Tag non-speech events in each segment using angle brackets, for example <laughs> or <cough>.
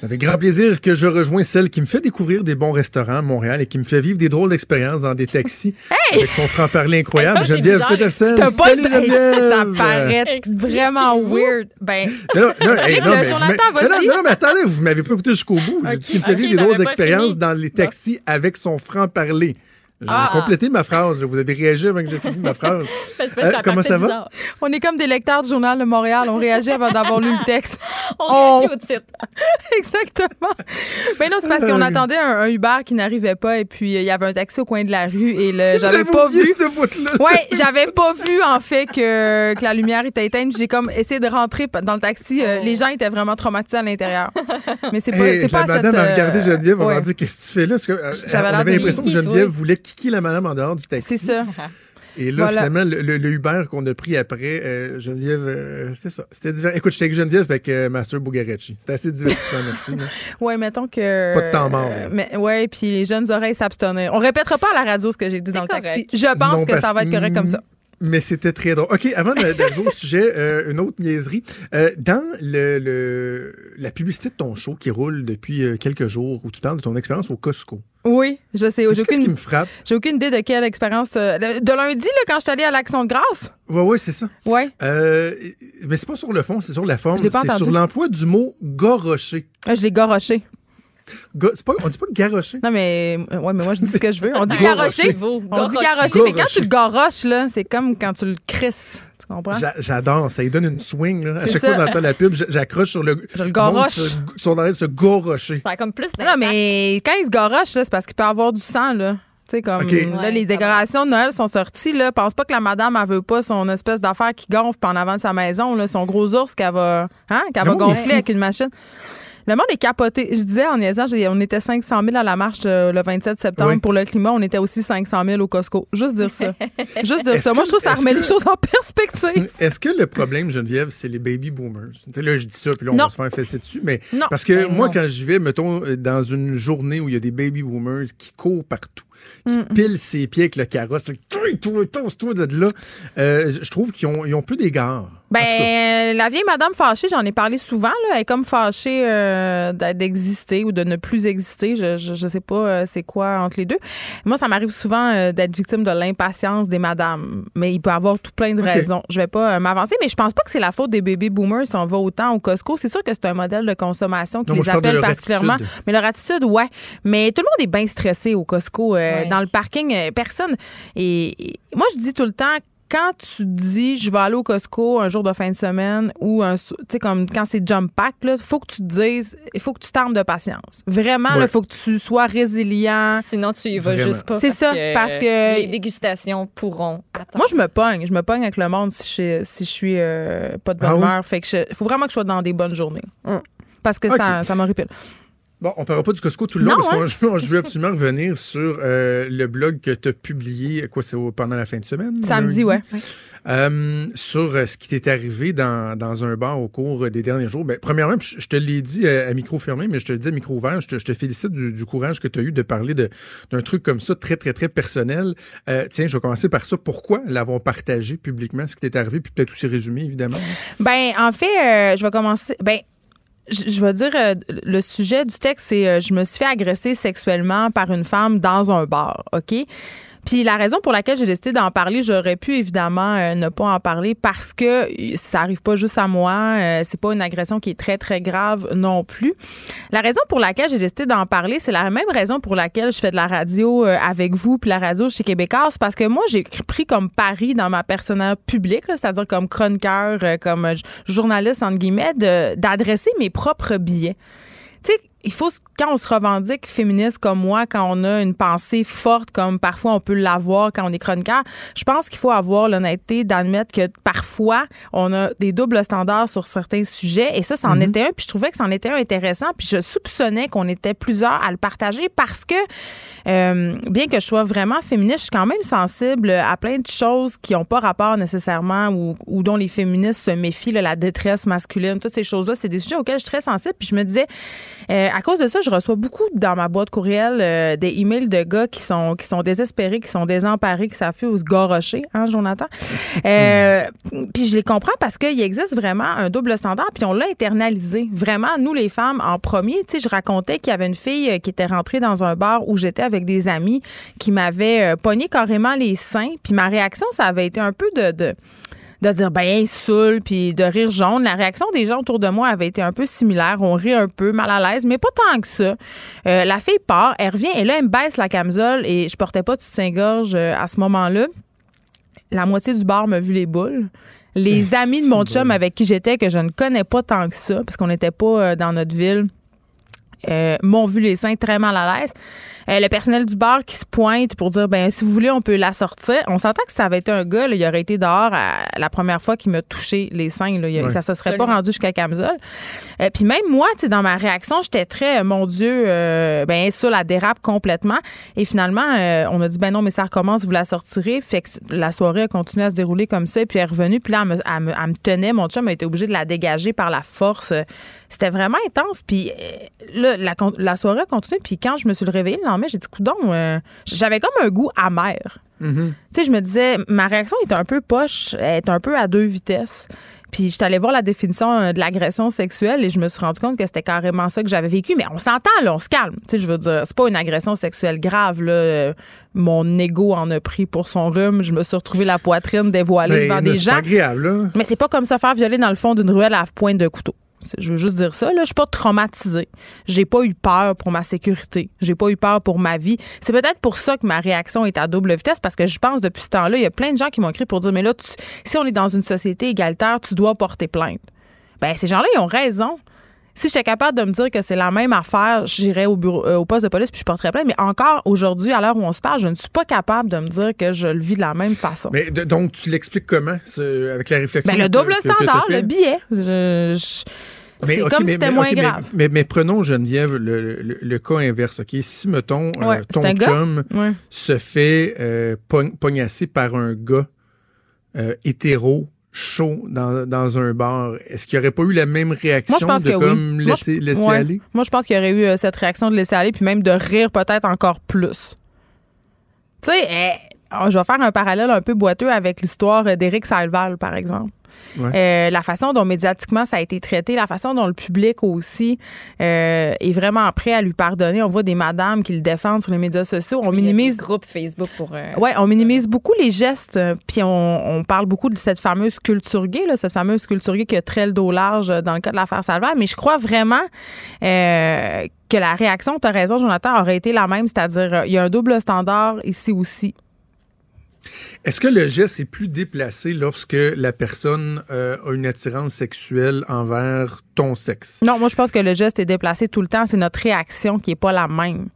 Ça fait grand plaisir que je rejoins celle qui me fait découvrir des bons restaurants à Montréal et qui me fait vivre des drôles d'expériences dans des taxis <laughs> avec son franc-parler incroyable. Hey, ça, c'est Geneviève. Peterson. T'as pas Salut, Geneviève. Ça paraît vraiment weird. Ben, Non, non, non, hey, mais non, non, attendez, vous m'avez pas écouté jusqu'au bout. J'ai dit qu'il me fait vivre des drôles d'expériences dans les taxis avec son franc-parler. J'ai Ah. complété ma phrase. Vous avez réagi avant que j'ai fini ma phrase. <laughs> Euh, ça comment ça va? bizarre. on est comme des lecteurs du Journal de Montréal. On réagit avant d'avoir lu le texte. On Oh. réagit au titre. <laughs> Exactement. Mais non, c'est parce qu'on attendait un, un Uber qui n'arrivait pas et puis euh, il y avait un taxi au coin de la rue et le, j'avais pas vu. ce. Ouais, <laughs> j'avais pas vu en fait que, que la lumière était éteinte. J'ai comme essayé de rentrer dans le taxi. Euh, les gens étaient vraiment traumatisés à l'intérieur. <laughs> Mais c'est pas, Hey, c'est pas la cette, madame a euh, regardé Geneviève, on ouais. m'a dit Qu'est-ce que tu fais là? Parce que, euh, J'avais on avait l'impression que Geneviève oui. voulait kicker la madame en dehors du taxi. C'est ça. Et là, Voilà. finalement, le, le- le Uber qu'on a pris après, euh, Geneviève, euh, c'est ça. C'était divers. Écoute, j'étais avec Geneviève avec euh, Master Bugarecci. C'était assez divertissant, merci. <laughs> Ouais, mettons que. Pas de temps mort. euh, mais, ouais, puis les jeunes oreilles s'abstenir. On répétera pas à la radio ce que j'ai dit dans le taxi. Je pense Non, que ça va être correct comme ça. Mais c'était très drôle. OK, avant d'arriver au sujet, euh, une autre niaiserie. Euh, dans le, le- la publicité de ton show qui roule depuis euh, quelques jours, où tu parles de ton expérience au Costco, Oui, je sais. c'est J'ai ce qui aucune, me frappe. j'ai aucune idée de quelle expérience. de lundi, là, quand je suis allée à l'Action de grâce. Ouais, ouais, c'est ça. Ouais. Euh, mais c'est pas sur le fond, c'est sur la forme. Je l'ai pas C'est sur l'emploi du mot gorocher. Ah, Je l'ai garoché. Pas, on dit pas garocher. Non, mais, euh, ouais, mais moi, je dis ce que je veux. On dit Garocher. garocher. On dit garocher, mais quand tu le garoches, là, c'est comme quand tu le crisses. Tu comprends? J'a- J'adore, ça lui donne une swing. Là. À chaque ça. fois que j'entends la pub, j'accroche sur le. Je le garoche. Sur, de se gorocher. Ça a comme plus Non, mais quand il se garoche, là, c'est parce qu'il peut avoir du sang, là. Tu sais, comme là, Ouais, les décorations de Noël sont sorties. Là. Pense pas que la madame, elle veut pas son espèce d'affaire qui gonfle en avant de sa maison, là, son gros ours qu'elle va, hein, va gonfler avec une machine. Le monde est capoté. Je disais en niaisant, on était 500 000 à la marche euh, le 27 septembre Oui. pour le climat. On était aussi 500 000 au Costco. Juste dire ça. <laughs> Juste dire ça. Moi, je trouve que ça remet que- les choses en perspective. <laughs> Est-ce que le problème, Geneviève, c'est les baby boomers? Là, je dis ça, puis là, on Non. va se faire fesser dessus. Mais Non. parce que Ben moi, non. quand j'y vais, mettons, euh, dans une journée où il y a des baby boomers qui courent partout, qui Mm. pilent ses pieds avec le carrosse, toi, toi, toi, toi de là, euh, je trouve qu'ils ont, ils ont peu d'égard. Ben, la vieille madame fâchée, j'en ai parlé souvent. Là. Elle est comme fâchée euh, d'exister ou de ne plus exister. Je, je, je sais pas euh, c'est quoi entre les deux. Moi, ça m'arrive souvent euh, d'être victime de l'impatience des madames. Mais il peut y avoir tout plein de raisons. Je vais pas euh, m'avancer, mais je pense pas que c'est la faute des bébés boomers si on va autant au Costco. C'est sûr que c'est un modèle de consommation qui Non, les appelle particulièrement. attitude. Mais leur attitude, ouais. Mais tout le monde est bien stressé au Costco. Dans le parking, euh, personne. Et, et moi, je dis tout le temps, quand tu dis je vais aller au Costco un jour de fin de semaine ou un tu sais comme quand c'est jump pack là, faut que tu te dises il faut que tu t'armes de patience. Vraiment il Ouais. faut que tu sois résilient. Sinon, tu y vas Vraiment. juste pas. C'est ça, parce que- Les dégustations pourront attendre. Moi je me pogne, je me pogne avec le monde si je si je suis euh, pas de bonne Ah oui? humeur, fait que je- faut vraiment que je sois dans des bonnes journées. Parce que ça Ok. ça m'horripile. Bon, on parlera pas du Costco tout le long Non, parce hein? que <laughs> je veux absolument revenir sur euh, le blog que tu as publié, quoi, c'est pendant la fin de semaine? Samedi ouais. Euh, sur euh, ce qui t'est arrivé dans, dans un bar au cours des derniers jours. Ben, premièrement, je te l'ai dit à, à micro fermé, mais je te le dis à micro ouvert, je te, je te félicite du, du courage que tu as eu de parler de- d'un truc comme ça, très, très, très personnel. Tiens, je vais commencer par ça. Pourquoi l'avoir partagé publiquement, ce qui t'est arrivé, puis peut-être aussi résumé, évidemment? Ben, en fait, je vais commencer. Ben, je, je vais dire, euh, le sujet du texte, c'est euh, je me suis fait agresser sexuellement par une femme dans un bar, OK? Puis la raison pour laquelle j'ai décidé d'en parler, j'aurais pu évidemment euh, ne pas en parler parce que euh, ça arrive pas juste à moi, euh, c'est pas une agression qui est très très grave non plus. La raison pour laquelle j'ai décidé d'en parler, c'est la même raison pour laquelle je fais de la radio avec vous puis la radio chez Québécois, parce que moi j'ai pris comme pari dans ma personnelle publique, c'est-à-dire comme chroniqueur, comme journaliste entre guillemets, d'adresser mes propres billets. Tu il faut, quand on se revendique féministe comme moi, quand on a une pensée forte comme parfois on peut l'avoir quand on est chroniqueur, je pense qu'il faut avoir l'honnêteté d'admettre que parfois on a des doubles standards sur certains sujets et ça, ça en était un. Puis je trouvais que c'en était un intéressant. Puis je soupçonnais qu'on était plusieurs à le partager parce que euh, bien que je sois vraiment féministe, je suis quand même sensible à plein de choses qui n'ont pas rapport nécessairement ou, ou dont les féministes se méfient, là, la détresse masculine, toutes ces choses-là, c'est des sujets auxquels je suis très sensible. Puis je me disais, euh, à cause de ça, je reçois beaucoup dans ma boîte courriel euh, des emails de gars qui sont qui sont désespérés, qui sont désemparés, qui savent plus où se gorocher, hein, Jonathan. Euh, Puis je les comprends parce qu'il existe vraiment un double standard, puis on l'a internalisé. Vraiment, nous les femmes, en premier, tu sais, je racontais qu'il y avait une fille euh, qui était rentrée dans un bar où j'étais avec des amis qui m'avait pogné carrément les seins, puis ma réaction, ça avait été un peu de, de de dire ben saoul puis de rire jaune. La réaction des gens autour de moi avait été un peu similaire. On rit un peu, mal à l'aise, mais pas tant que ça. Euh, la fille part, elle revient et là elle me baisse la camisole et je portais pas de soutien-gorge euh, à ce moment-là. La moitié du bar m'a vu les boules. Les <laughs> amis de mon chum avec qui j'étais que je ne connais pas tant que ça parce qu'on n'était pas euh, dans notre ville euh, m'ont vu les seins très mal à l'aise. Euh, le personnel du bar qui se pointe pour dire ben si vous voulez on peut la sortir. On s'entend que ça avait été un gars, là, il aurait été dehors à- la première fois qu'il m'a touché les seins. Là, Il- Ouais. Ça se serait Absolument. pas rendu jusqu'à camisole. Euh, Puis même moi, dans ma réaction, j'étais très euh, mon Dieu, euh, ben ça la dérape complètement. Et finalement, euh, on a dit ben non mais ça recommence, vous la sortirez. Fait que la soirée a continué à se dérouler comme ça. Et puis elle est revenue. Puis là, elle me, elle me- elle me tenait. Mon chum a été obligé de la dégager par la force. C'était vraiment intense. Puis là, la, soirée a continué. Puis quand je me suis réveillée le lendemain, j'ai dit, coudon, euh, j'avais comme un goût amer. Mm-hmm. Tu sais, je me disais, ma réaction est un peu poche, elle est un peu à deux vitesses. Puis je suis allée voir la définition euh, de l'agression sexuelle et je me suis rendu compte que c'était carrément ça que j'avais vécu. Mais on s'entend, là, on se calme. Tu sais, je veux dire, c'est pas une agression sexuelle grave, là. Euh, Mon ego en a pris pour son rhume. Je me suis retrouvée la poitrine dévoilée Ben, devant là, des gens. agréable, là. Mais c'est pas comme se faire violer dans le fond d'une ruelle à pointe de couteau. Je veux juste dire ça. Là. Je suis pas traumatisée. J'ai pas eu peur pour ma sécurité. J'ai pas eu peur pour ma vie. C'est peut-être pour ça que ma réaction est à double vitesse parce que je pense depuis ce temps-là, il y a plein de gens qui m'ont écrit pour dire mais là, si on est dans une société égalitaire, tu dois porter plainte. Ben ces gens-là, ils ont raison. Si j'étais capable de me dire que c'est la même affaire, j'irais au bureau, euh, au poste de police puis je porterais plainte. Mais encore aujourd'hui, à l'heure où on se parle, je ne suis pas capable de me dire que je le vis de la même façon. Mais de- donc, tu l'expliques comment, ce- avec la réflexion? Ben, le double que- standard, le billet. Je- je- Mais, c'est comme si c'était moins grave. Mais, mais prenons, Geneviève, le, le- le cas inverse. OK? Si, mettons, euh, ton chum Ouais. se fait euh, pogn- pognasser par un gars euh, hétéro, chaud, dans, dans un bar, est-ce qu'il n'y aurait pas eu la même réaction Moi, je pense de que comme oui. Moi, laisser, je- laisser ouais. aller? Moi, je pense qu'il y aurait eu euh, cette réaction de laisser aller, puis même de rire peut-être encore plus. Tu sais, eh, oh, je vais faire un parallèle un peu boiteux avec l'histoire euh, d'Éric Salval, par exemple. Ouais. Euh, la façon dont médiatiquement ça a été traité, la façon dont le public aussi euh, est vraiment prêt à lui pardonner. On voit des madames qui le défendent sur les médias sociaux. On Il minimise groupes Facebook pour. euh, Ouais, on minimise beaucoup les gestes, puis on, on parle beaucoup de cette fameuse culture gay, là, cette fameuse culture gay qui a très le dos large dans le cas de l'affaire Salvaire. Mais je crois vraiment euh, que la réaction, tu as raison, Jonathan, aurait été la même, c'est-à-dire il y a un double standard ici aussi. Est-ce que le geste est plus déplacé lorsque la personne euh, a une attirance sexuelle envers ton sexe? Non, moi je pense que le geste est déplacé tout le temps, c'est notre réaction qui est pas la même.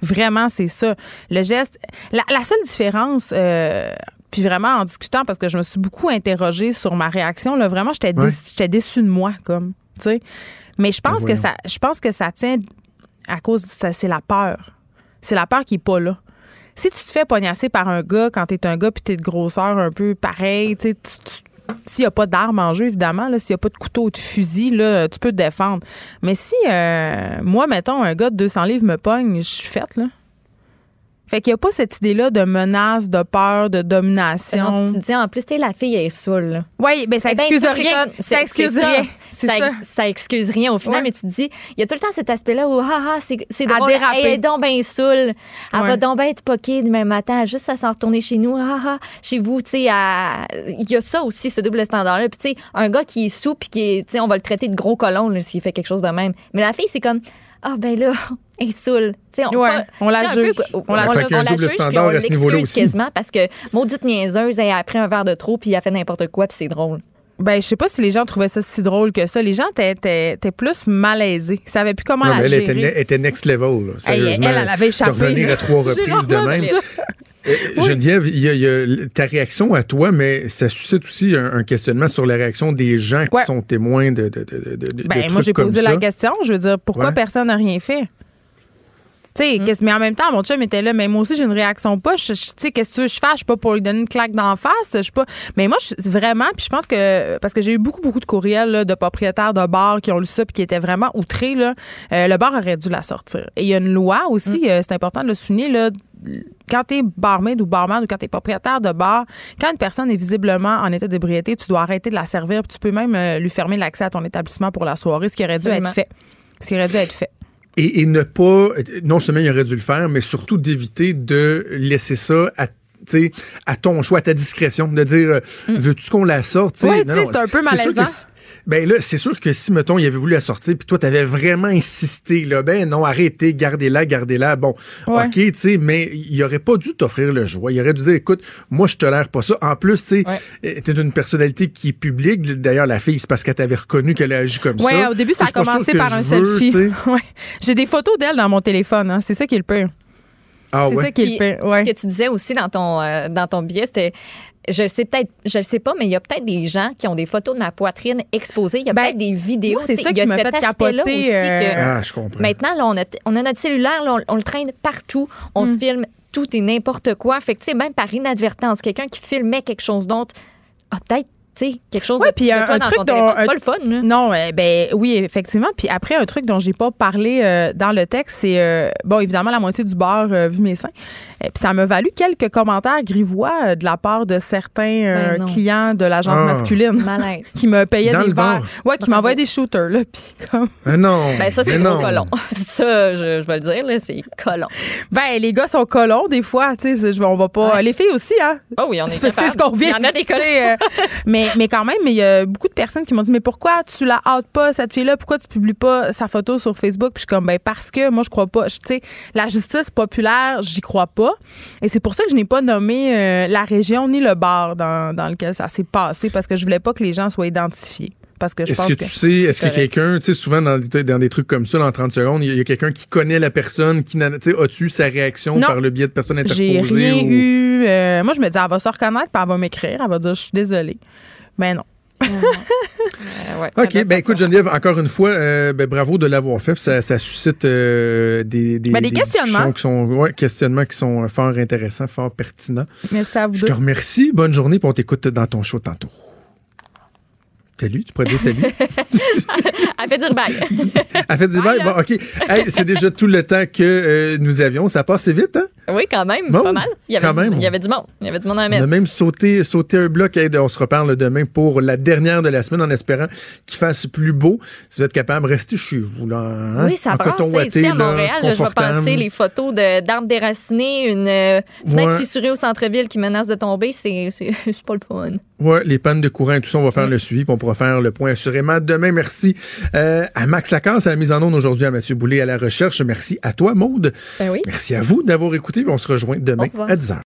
Vraiment, c'est ça. Le geste, la, la seule différence. euh, puis vraiment en discutant parce que je me suis beaucoup interrogée sur ma réaction là vraiment j'étais Ouais. déçue, de moi comme tu sais mais je pense Ben que ça je pense que ça tient à cause de ça c'est la peur c'est la peur qui est pas là si tu te fais pognasser par un gars quand t'es un gars puis t'es de grosseur un peu pareil tu sais s'il n'y a pas d'armes en jeu, évidemment, s'il n'y a pas de couteau ou de fusil, là, tu peux te défendre. Mais si, euh, moi, mettons, un gars de 200 livres me pogne, je suis faite, là. Fait qu'il n'y a pas cette idée-là de menace, de peur, de Non, domination. puis tu te dis en plus, tu sais, la fille elle est saoule. Oui, ben ça ben, excuse ça, rien. Ça excuse rien. ça. C'est ça, ça. ex- ça excuse rien au final, Ouais. mais tu te dis, il y a tout le temps cet aspect-là où, ah, ah, c'est drôle, elle est donc bien saoule. Elle Ouais. va donc bien être poquée demain matin, juste à s'en retourner chez nous, ah, ah, chez vous, tu sais, à- il y a ça aussi, ce double standard-là. Puis, tu sais, un gars qui est sous, puis qui est, tu sais, on va le traiter de gros colon s'il fait quelque chose de même. Mais la fille, c'est comme, ah, ben là, <laughs> elle est saoule. Tu sais, on, Ouais, on la juge. peu, On la- on, Fait qu'il y a un on la juge, puis on à ce niveau-là l'excuse aussi. quasiment parce que maudite niaiseuse, elle a pris un verre de trop, puis elle a fait n'importe quoi, puis c'est drôle. Ben, je sais pas si les gens trouvaient ça si drôle que ça. Les gens étaient- plus malaisés. Ils savaient plus comment Non, la mais elle était, next level. Là, sérieusement. elle, elle avait échappé, De revenir à trois <laughs> reprises de même. Euh, Geneviève, il y, a, il y a ta réaction à toi, mais ça suscite aussi un, un questionnement sur la réaction des gens qui Ouais. sont témoins de, de, de, de, Ben, moi, j'ai posé ça. la question. Je veux dire, pourquoi Ouais. personne n'a rien fait? Sais, qu'est-ce- mais en même temps, mon chum était là, mais moi aussi, j'ai une réaction pas. Tu sais, qu'est-ce que tu veux que je fasse? Je suis pas pour lui donner une claque d'en face. Je suis pas. Mais moi, je- vraiment, puis je pense que. Parce que j'ai eu beaucoup, beaucoup de courriels là, de propriétaires de bars qui ont lu ça puis qui étaient vraiment outrés. Là. Euh, le bar aurait dû la sortir. Et il y a une loi aussi, euh, c'est important de le souligner, là. Quand t'es barmaid ou barman ou quand t'es propriétaire de bar, quand une personne est visiblement en état d'ébriété, tu dois arrêter de la servir. puis tu peux même euh, lui fermer l'accès à ton établissement pour la soirée, ce qui aurait dû Absolument. être fait. Ce qui aurait dû être fait. Et, et ne pas, non seulement il aurait dû le faire, mais surtout d'éviter de laisser ça à sais, à ton choix, à ta discrétion, de dire euh, veux-tu qu'on la sorte? Mm. Ouais, Non, non, c'est un peu malaisant. ben là, c'est sûr que si, mettons, il avait voulu la sortir, puis toi, t'avais vraiment insisté, là, ben non, arrêtez, gardez-la, gardez-la. Bon, Ouais. OK, tu sais, mais il aurait pas dû t'offrir le choix. Il aurait dû dire, écoute, moi, je tolère pas ça. En plus, tu sais, Ouais. euh, t'es une personnalité qui est publique. D'ailleurs, la fille, c'est parce qu'elle t'avait reconnu qu'elle a agi comme Ouais, ça. au début, ça a commencé par un selfie. <laughs> J'ai des photos d'elle dans mon téléphone. Hein. C'est ça qui est le pire. Ah c'est ouais. ça qui est Puis, le pire. Ouais. Ce que tu disais aussi dans ton, euh, dans ton billet, c'était. Je le sais peut-être, je le sais pas, mais il y a peut-être des gens qui ont des photos de ma poitrine exposées. Il y a Ben, peut-être des vidéos. c'est ça qui m'a fait capoter, aussi euh, que Ah, je comprends. maintenant, là, on, a, on a notre cellulaire, là, on, on le traîne partout, on Mm. filme tout et n'importe quoi. Fait que, tu sais, même par inadvertance, quelqu'un qui filmait quelque chose d'autre a peut-être, sais, quelque chose Ouais, de, puis de un- truc dont-. C'est pas le fun, là. Non, euh, ben oui, effectivement. Puis après, un truc dont j'ai pas parlé euh, dans le texte, c'est euh, bon, évidemment, la moitié du bar euh, vu mes seins. Euh, puis ça m'a valu quelques commentaires grivois euh, de la part de certains euh, Ben clients de la gente Ah. masculine <laughs> qui me payaient Dans des verres. Ouais, qui m'envoyaient des shooters là. Puis comme, Ah <laughs> non. Ben, ça, c'est mais gros non. colon. <laughs> Ça, je, je vais le dire, là, c'est colon. ben les gars sont colons des fois. Tu sais, je- on va pas. Ouais. Les filles aussi, hein. Oh oui, on est C'est ce qu'on vient Il y en a des colons. euh, mais, mais quand même, il y a beaucoup de personnes qui m'ont dit Mais pourquoi tu la hâtes pas, cette fille-là? Pourquoi tu publies pas sa photo sur Facebook? Puis je suis comme Ben, parce que moi, je crois pas. Tu sais, la justice populaire, j'y crois pas. Et c'est pour ça que je n'ai pas nommé euh, la région ni le bar dans, dans lequel ça s'est passé, parce que je voulais pas que les gens soient identifiés. Parce que je Est-ce pense que que. tu sais, est-ce que quelqu'un, tu sais, souvent dans, des- dans des trucs comme ça, là, en 30 secondes, il y a, quelqu'un qui connaît la personne, qui as-tu eu sa réaction Non. par le biais de personnes interposées? J'ai rien ou- eu. euh, moi, je me dis, elle va se reconnaître, puis elle va m'écrire. Elle va dire, je suis désolée. Mais non. Euh, <laughs> ouais, OK, ben écoute, sensation. Geneviève, encore une fois, euh, ben, bravo de l'avoir fait. Ça, ça suscite euh, des, des, Ben, des questionnements. qui sont, ouais, questionnements qui sont fort intéressants, fort pertinents. Merci à vous Je deux. te remercie. Bonne journée, puis on t'écoute dans ton show tantôt. Salut, tu pourrais dire salut. <laughs> Elle fait dire bye. <laughs> Elle fait des Bye, là. Bon, OK. Hey, c'est déjà tout le temps que euh, nous avions. Ça passe vite, hein? oui, quand même, Bon, pas mal. Il y, avait quand du, même. il y avait du monde. Il y avait du monde dans la On a messe. même sauté, sauté un bloc. Hey, on se reparle demain pour la dernière de la semaine en espérant qu'il fasse plus beau. Si vous êtes capable, restez chez vous. Là, hein? Oui, ça en passe. Ici, à Montréal, là, je vais passer les photos d'arbres déracinés, une euh, fenêtre Ouais. fissurée au centre-ville qui menace de tomber. <laughs> C'est pas le fun. Ouais, les pannes de courant et tout ça, on va faire le suivi, puis on pourra faire le point assurément demain. Merci euh, à Max Lacasse à la mise en onde aujourd'hui, à Mathieu Boulay à la recherche. Merci à toi, Maude. Ben oui. Merci à vous d'avoir écouté. On se rejoint demain à 10h.